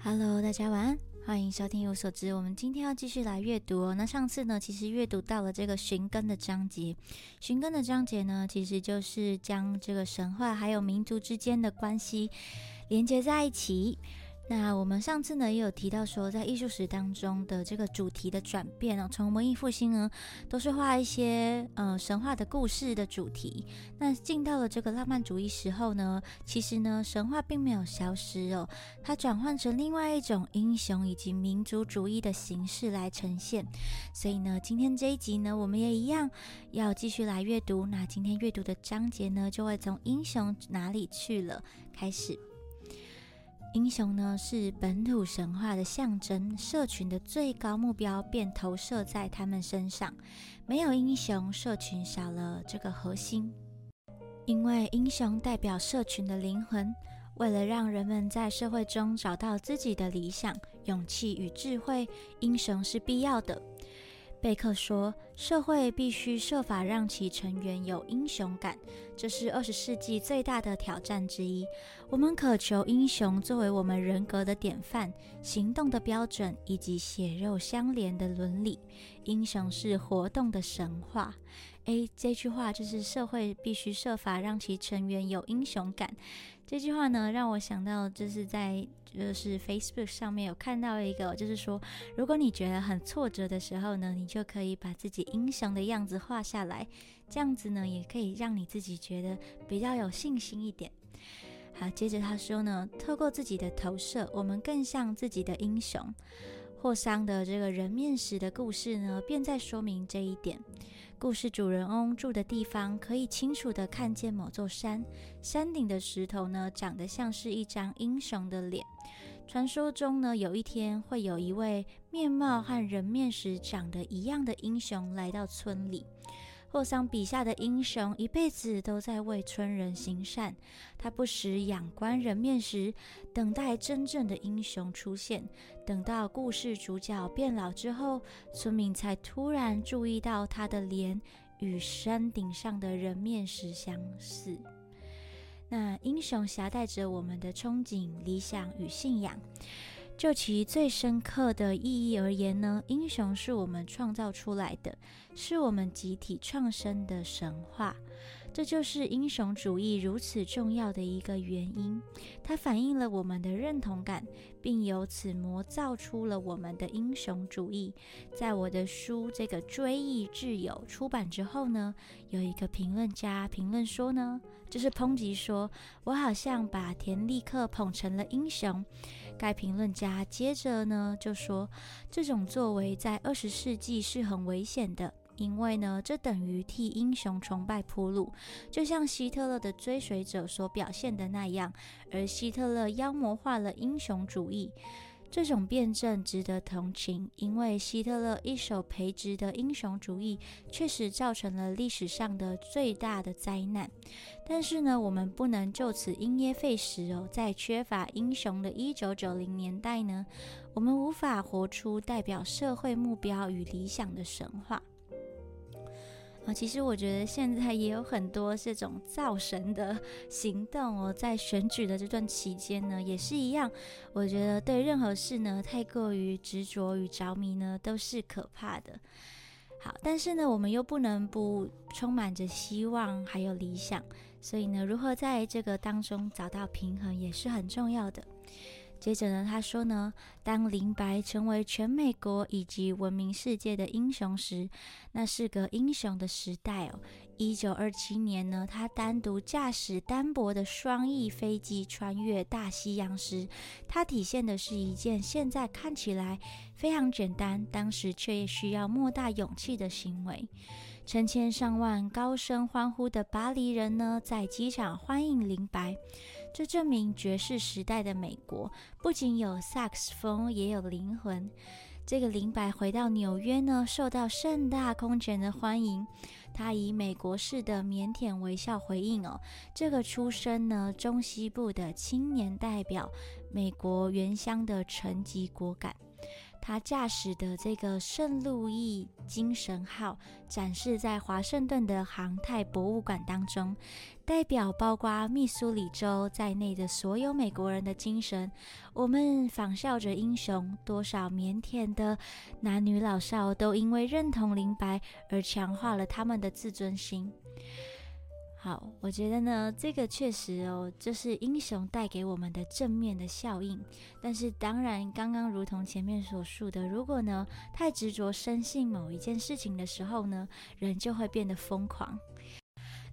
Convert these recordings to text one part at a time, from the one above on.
Hello，大家晚安，欢迎收听一无所知。我们今天要继续来阅读哦。那上次呢，其实阅读到了这个寻根的章节。寻根的章节呢，其实就是将这个神话还有民族之间的关系连接在一起。那我们上次呢也有提到说，在艺术史当中的这个主题的转变哦，从文艺复兴呢都是画一些呃神话的故事的主题。那进到了这个浪漫主义时候呢，其实呢神话并没有消失哦，它转换成另外一种英雄以及民族主义的形式来呈现。所以呢，今天这一集呢，我们也一样要继续来阅读。那今天阅读的章节呢，就会从英雄哪里去了开始。英雄呢是本土神话的象征，社群的最高目标便投射在他们身上。没有英雄，社群少了这个核心。因为英雄代表社群的灵魂，为了让人们在社会中找到自己的理想、勇气与智慧，英雄是必要的。贝克说：“社会必须设法让其成员有英雄感，这是二十世纪最大的挑战之一。我们渴求英雄作为我们人格的典范、行动的标准以及血肉相连的伦理。英雄是活动的神话。”诶，这句话就是社会必须设法让其成员有英雄感。这句话呢，让我想到就是在就是 Facebook 上面有看到一个，就是说，如果你觉得很挫折的时候呢，你就可以把自己英雄的样子画下来，这样子呢，也可以让你自己觉得比较有信心一点。好，接着他说呢，透过自己的投射，我们更像自己的英雄。霍桑的这个人面石的故事呢，便在说明这一点。故事主人翁住的地方可以清楚地看见某座山，山顶的石头呢，长得像是一张英雄的脸。传说中呢，有一天会有一位面貌和人面石长得一样的英雄来到村里。霍桑笔下的英雄一辈子都在为村人行善，他不时仰观人面石，等待真正的英雄出现。等到故事主角变老之后，村民才突然注意到他的脸与山顶上的人面石相似。那英雄携带着我们的憧憬、理想与信仰。就其最深刻的意义而言呢，英雄是我们创造出来的，是我们集体创生的神话。这就是英雄主义如此重要的一个原因，它反映了我们的认同感，并由此磨造出了我们的英雄主义。在我的书《这个追忆挚友》出版之后呢，有一个评论家评论说呢，就是抨击说我好像把田立克捧成了英雄。该评论家接着呢就说，这种作为在二十世纪是很危险的。因为呢，这等于替英雄崇拜铺路，就像希特勒的追随者所表现的那样。而希特勒妖魔化了英雄主义，这种辩证值得同情，因为希特勒一手培植的英雄主义确实造成了历史上的最大的灾难。但是呢，我们不能就此因噎废食哦。在缺乏英雄的一九九零年代呢，我们无法活出代表社会目标与理想的神话。啊，其实我觉得现在也有很多这种造神的 行动哦，在选举的这段期间呢，也是一样。我觉得对任何事呢，太过于执着与着迷呢，都是可怕的。好，但是呢，我们又不能不充满着希望还有理想，所以呢，如何在这个当中找到平衡，也是很重要的。接着呢，他说呢，当林白成为全美国以及闻名世界的英雄时，那是个英雄的时代哦。一九二七年呢，他单独驾驶单薄的双翼飞机穿越大西洋时，他体现的是一件现在看起来非常简单，当时却需要莫大勇气的行为。成千上万高声欢呼的巴黎人呢，在机场欢迎林白。这证明爵士时代的美国不仅有萨克斯风，也有灵魂。这个林白回到纽约呢，受到盛大空前的欢迎。他以美国式的腼腆微笑回应：“哦，这个出身呢中西部的青年代表美国原乡的沉寂果敢。”他驾驶的这个圣路易精神号展示在华盛顿的航太博物馆当中，代表包括密苏里州在内的所有美国人的精神。我们仿效着英雄，多少腼腆的男女老少都因为认同林白而强化了他们的自尊心。好，我觉得呢，这个确实哦，就是英雄带给我们的正面的效应。但是，当然，刚刚如同前面所述的，如果呢太执着深信某一件事情的时候呢，人就会变得疯狂。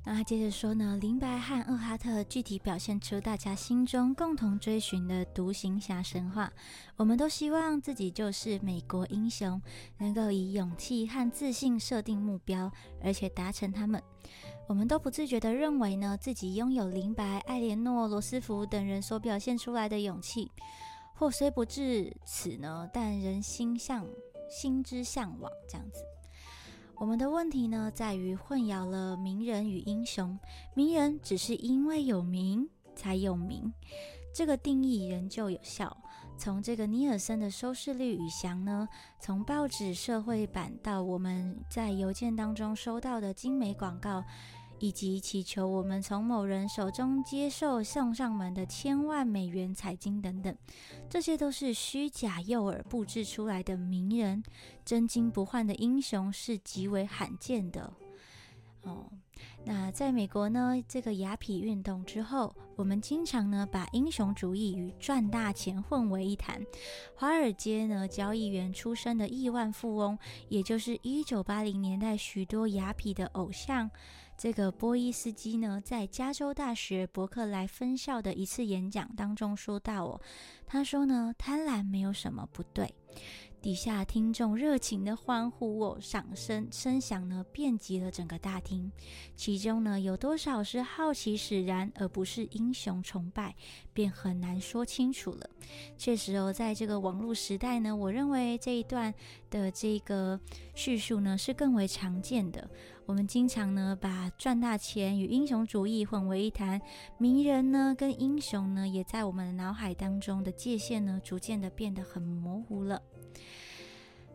那他接着说呢，林白和厄哈特具体表现出大家心中共同追寻的独行侠神话。我们都希望自己就是美国英雄，能够以勇气和自信设定目标，而且达成他们。我们都不自觉地认为呢，自己拥有林白、艾莲诺、罗斯福等人所表现出来的勇气，或虽不至此呢，但人心向心之向往这样子。我们的问题呢，在于混淆了名人与英雄。名人只是因为有名才有名，这个定义仍旧有效。从这个尼尔森的收视率与翔呢，从报纸社会版到我们在邮件当中收到的精美广告。以及祈求我们从某人手中接受送上门的千万美元彩金等等，这些都是虚假诱饵布置出来的名人，真金不换的英雄是极为罕见的。哦，那在美国呢，这个雅痞运动之后，我们经常呢把英雄主义与赚大钱混为一谈。华尔街呢交易员出身的亿万富翁，也就是一九八零年代许多雅痞的偶像。这个波伊斯基呢，在加州大学伯克莱分校的一次演讲当中说到：“哦，他说呢，贪婪没有什么不对。”底下听众热情的欢呼，哦，掌声声响呢，遍及了整个大厅。其中呢，有多少是好奇使然，而不是英雄崇拜，便很难说清楚了。确实哦，在这个网络时代呢，我认为这一段的这个叙述呢，是更为常见的。我们经常呢，把赚大钱与英雄主义混为一谈，名人呢，跟英雄呢，也在我们脑海当中的界限呢，逐渐的变得很模糊了。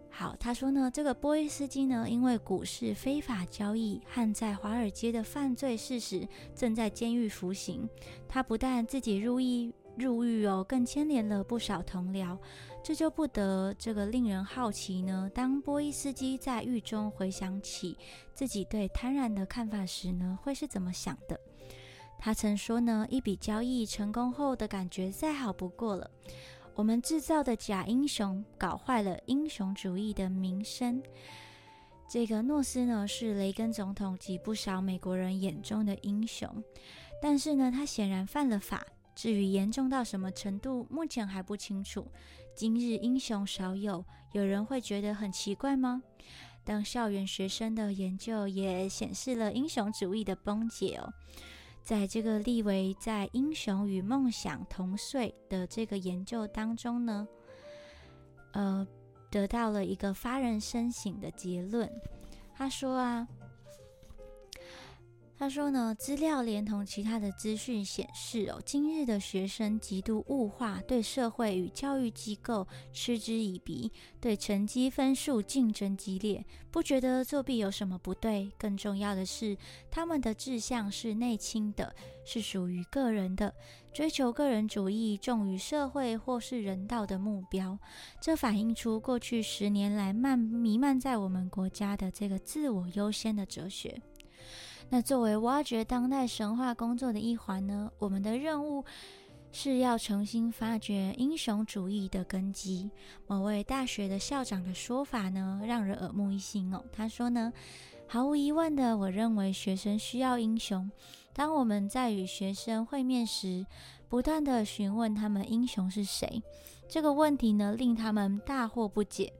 好，他说呢，这个波伊斯基呢，因为股市非法交易和在华尔街的犯罪事实，正在监狱服刑。他不但自己入狱入狱哦，更牵连了不少同僚。这就不得这个令人好奇呢。当波伊斯基在狱中回想起自己对贪婪的看法时呢，会是怎么想的？他曾说呢，一笔交易成功后的感觉再好不过了。我们制造的假英雄搞坏了英雄主义的名声。这个诺斯呢，是雷根总统及不少美国人眼中的英雄，但是呢，他显然犯了法。至于严重到什么程度，目前还不清楚。今日英雄少有，有人会觉得很奇怪吗？当校园学生的研究也显示了英雄主义的崩解哦。在这个立维在《英雄与梦想同岁》的这个研究当中呢，呃，得到了一个发人深省的结论。他说啊。他说呢，资料连同其他的资讯显示，哦，今日的学生极度物化，对社会与教育机构嗤之以鼻，对成绩分数竞争激烈，不觉得作弊有什么不对。更重要的是，他们的志向是内倾的，是属于个人的，追求个人主义，重于社会或是人道的目标。这反映出过去十年来漫弥漫在我们国家的这个自我优先的哲学。那作为挖掘当代神话工作的一环呢，我们的任务是要重新发掘英雄主义的根基。某位大学的校长的说法呢，让人耳目一新哦。他说呢，毫无疑问的，我认为学生需要英雄。当我们在与学生会面时，不断的询问他们英雄是谁，这个问题呢，令他们大惑不解。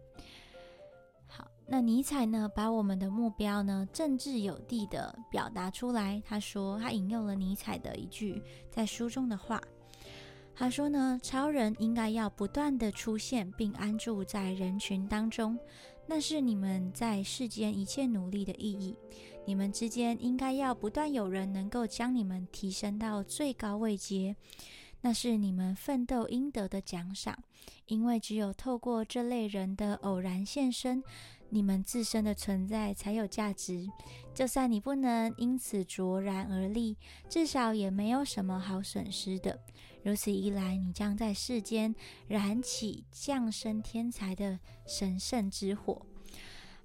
那尼采呢，把我们的目标呢，政治有地的表达出来。他说，他引用了尼采的一句在书中的话。他说呢，超人应该要不断的出现并安住在人群当中，那是你们在世间一切努力的意义。你们之间应该要不断有人能够将你们提升到最高位阶。那是你们奋斗应得的奖赏，因为只有透过这类人的偶然现身，你们自身的存在才有价值。就算你不能因此卓然而立，至少也没有什么好损失的。如此一来，你将在世间燃起降生天才的神圣之火。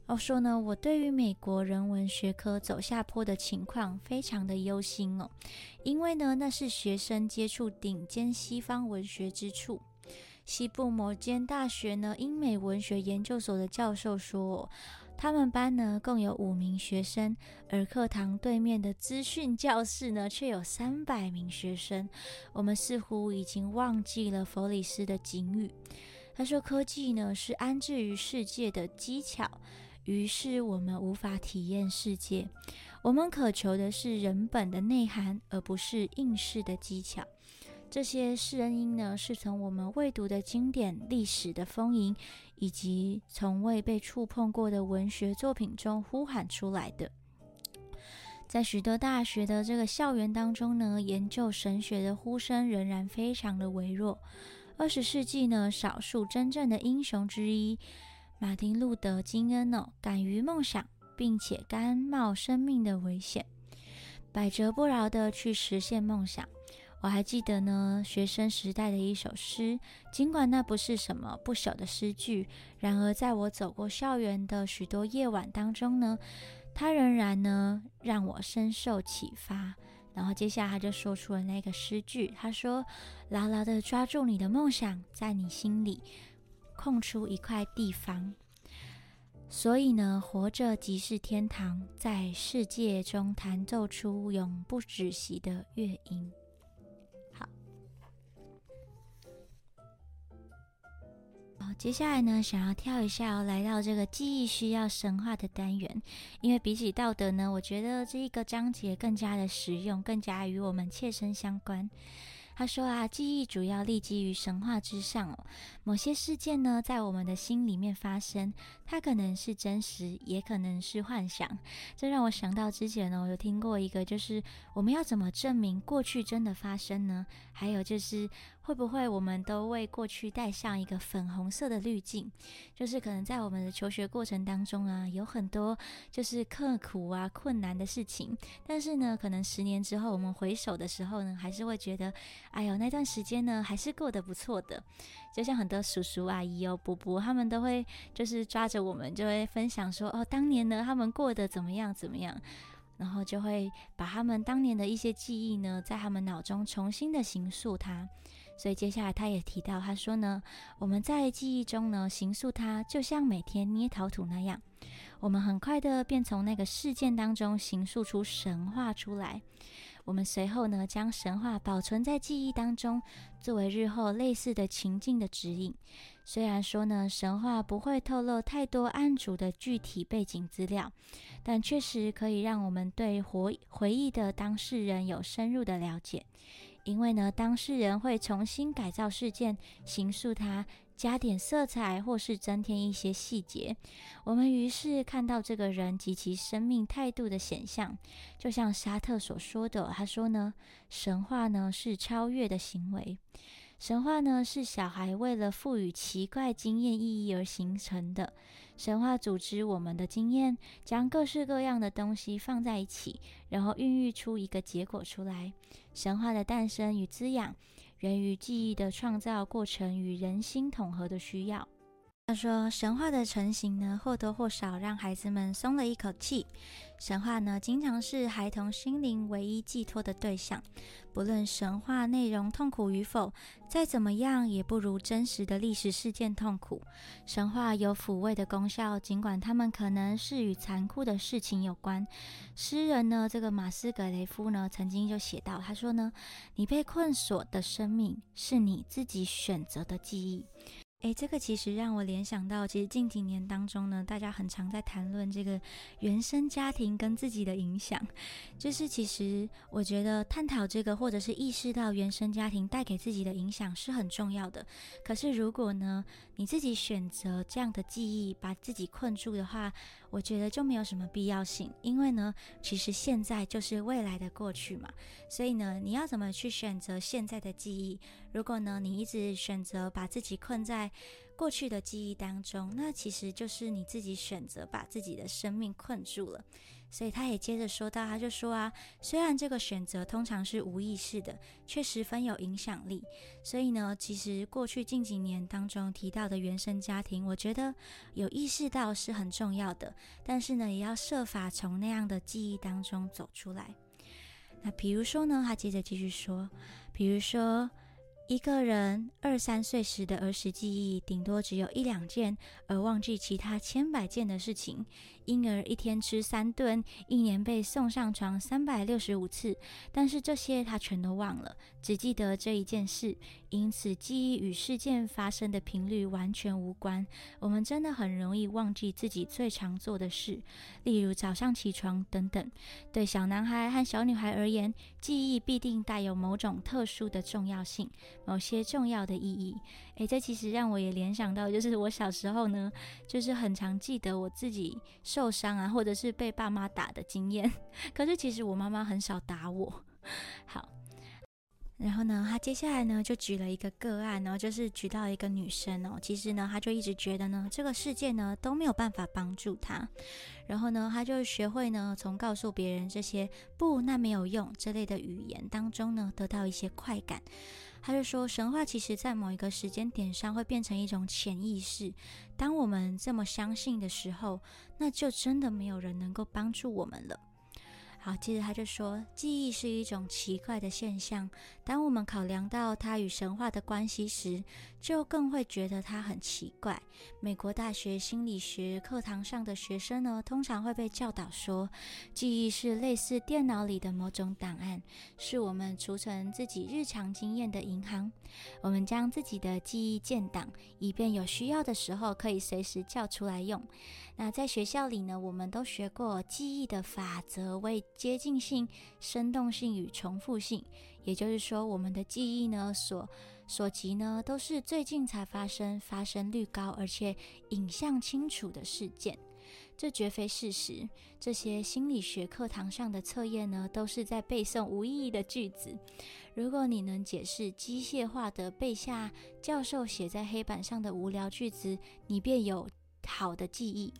要说呢，我对于美国人文学科走下坡的情况非常的忧心哦，因为呢，那是学生接触顶尖西方文学之处。西部某间大学呢，英美文学研究所的教授说。他们班呢共有五名学生，而课堂对面的资讯教室呢却有三百名学生。我们似乎已经忘记了弗里斯的警语。他说：“科技呢是安置于世界的技巧，于是我们无法体验世界。我们渴求的是人本的内涵，而不是应试的技巧。”这些声音呢，是从我们未读的经典、历史的丰盈，以及从未被触碰过的文学作品中呼喊出来的。在许多大学的这个校园当中呢，研究神学的呼声仍然非常的微弱。二十世纪呢，少数真正的英雄之一马丁·路德·金恩哦，敢于梦想，并且甘冒生命的危险，百折不挠的去实现梦想。我还记得呢，学生时代的一首诗，尽管那不是什么不朽的诗句，然而在我走过校园的许多夜晚当中呢，它仍然呢让我深受启发。然后接下来他就说出了那个诗句，他说：“牢牢的抓住你的梦想，在你心里空出一块地方。所以呢，活着即是天堂，在世界中弹奏出永不止息的乐音。”接下来呢，想要跳一下，来到这个记忆需要神话的单元，因为比起道德呢，我觉得这一个章节更加的实用，更加与我们切身相关。他说啊，记忆主要立基于神话之上哦。某些事件呢，在我们的心里面发生，它可能是真实，也可能是幻想。这让我想到之前呢，我有听过一个，就是我们要怎么证明过去真的发生呢？还有就是。会不会我们都为过去带上一个粉红色的滤镜？就是可能在我们的求学过程当中啊，有很多就是刻苦啊、困难的事情。但是呢，可能十年之后我们回首的时候呢，还是会觉得，哎呦，那段时间呢还是过得不错的。就像很多叔叔阿姨哦、伯伯，他们都会就是抓着我们，就会分享说，哦，当年呢他们过得怎么样怎么样，然后就会把他们当年的一些记忆呢，在他们脑中重新的形塑它。所以接下来他也提到，他说呢，我们在记忆中呢，形塑它，就像每天捏陶土那样，我们很快的便从那个事件当中形塑出神话出来。我们随后呢，将神话保存在记忆当中，作为日后类似的情境的指引。虽然说呢，神话不会透露太多案主的具体背景资料，但确实可以让我们对回回忆的当事人有深入的了解。因为呢，当事人会重新改造事件，形塑它，加点色彩，或是增添一些细节。我们于是看到这个人及其生命态度的显象。就像沙特所说的，他说呢，神话呢是超越的行为。神话呢，是小孩为了赋予奇怪经验意义而形成的。神话组织我们的经验，将各式各样的东西放在一起，然后孕育出一个结果出来。神话的诞生与滋养，源于记忆的创造过程与人心统合的需要。他说：“神话的成型呢，或多或少让孩子们松了一口气。神话呢，经常是孩童心灵唯一寄托的对象。不论神话内容痛苦与否，再怎么样也不如真实的历史事件痛苦。神话有抚慰的功效，尽管他们可能是与残酷的事情有关。诗人呢，这个马斯格雷夫呢，曾经就写到，他说呢，你被困锁的生命是你自己选择的记忆。”诶，这个其实让我联想到，其实近几年当中呢，大家很常在谈论这个原生家庭跟自己的影响。就是其实我觉得探讨这个，或者是意识到原生家庭带给自己的影响是很重要的。可是如果呢，你自己选择这样的记忆把自己困住的话，我觉得就没有什么必要性，因为呢，其实现在就是未来的过去嘛，所以呢，你要怎么去选择现在的记忆？如果呢，你一直选择把自己困在过去的记忆当中，那其实就是你自己选择把自己的生命困住了。所以他也接着说到，他就说啊，虽然这个选择通常是无意识的，却十分有影响力。所以呢，其实过去近几年当中提到的原生家庭，我觉得有意识到是很重要的，但是呢，也要设法从那样的记忆当中走出来。那比如说呢，他接着继续说，比如说。一个人二三岁时的儿时记忆，顶多只有一两件，而忘记其他千百件的事情。婴儿一天吃三顿，一年被送上床三百六十五次，但是这些他全都忘了，只记得这一件事。因此，记忆与事件发生的频率完全无关。我们真的很容易忘记自己最常做的事，例如早上起床等等。对小男孩和小女孩而言，记忆必定带有某种特殊的重要性。某些重要的意义，诶，这其实让我也联想到，就是我小时候呢，就是很常记得我自己受伤啊，或者是被爸妈打的经验。可是其实我妈妈很少打我。好。然后呢，他接下来呢就举了一个个案，然后就是举到一个女生哦。其实呢，他就一直觉得呢，这个世界呢都没有办法帮助他。然后呢，他就学会呢，从告诉别人这些“不，那没有用”这类的语言当中呢，得到一些快感。他就说，神话其实在某一个时间点上会变成一种潜意识。当我们这么相信的时候，那就真的没有人能够帮助我们了。好，接着他就说，记忆是一种奇怪的现象。当我们考量到它与神话的关系时，就更会觉得它很奇怪。美国大学心理学课堂上的学生呢，通常会被教导说，记忆是类似电脑里的某种档案，是我们储存自己日常经验的银行。我们将自己的记忆建档，以便有需要的时候可以随时叫出来用。那在学校里呢，我们都学过记忆的法则，为接近性、生动性与重复性。也就是说，我们的记忆呢，所所及呢，都是最近才发生、发生率高而且影像清楚的事件。这绝非事实。这些心理学课堂上的测验呢，都是在背诵无意义的句子。如果你能解释机械化的背下教授写在黑板上的无聊句子，你便有好的记忆。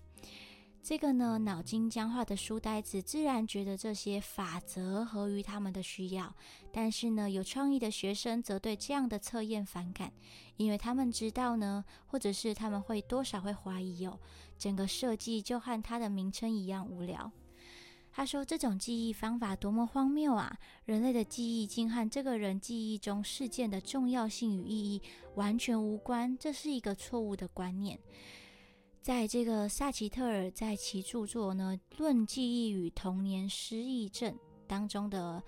这个呢，脑筋僵化的书呆子自然觉得这些法则合于他们的需要，但是呢，有创意的学生则对这样的测验反感，因为他们知道呢，或者是他们会多少会怀疑哦，整个设计就和它的名称一样无聊。他说：“这种记忆方法多么荒谬啊！人类的记忆竟和这个人记忆中事件的重要性与意义完全无关，这是一个错误的观念。”在这个萨奇特尔在其著作呢《论记忆与童年失忆症》当中的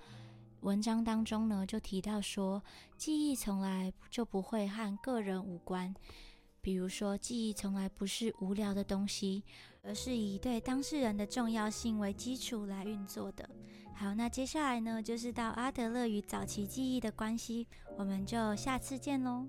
文章当中呢，就提到说，记忆从来就不会和个人无关。比如说，记忆从来不是无聊的东西，而是以对当事人的重要性为基础来运作的。好，那接下来呢，就是到阿德勒与早期记忆的关系，我们就下次见喽。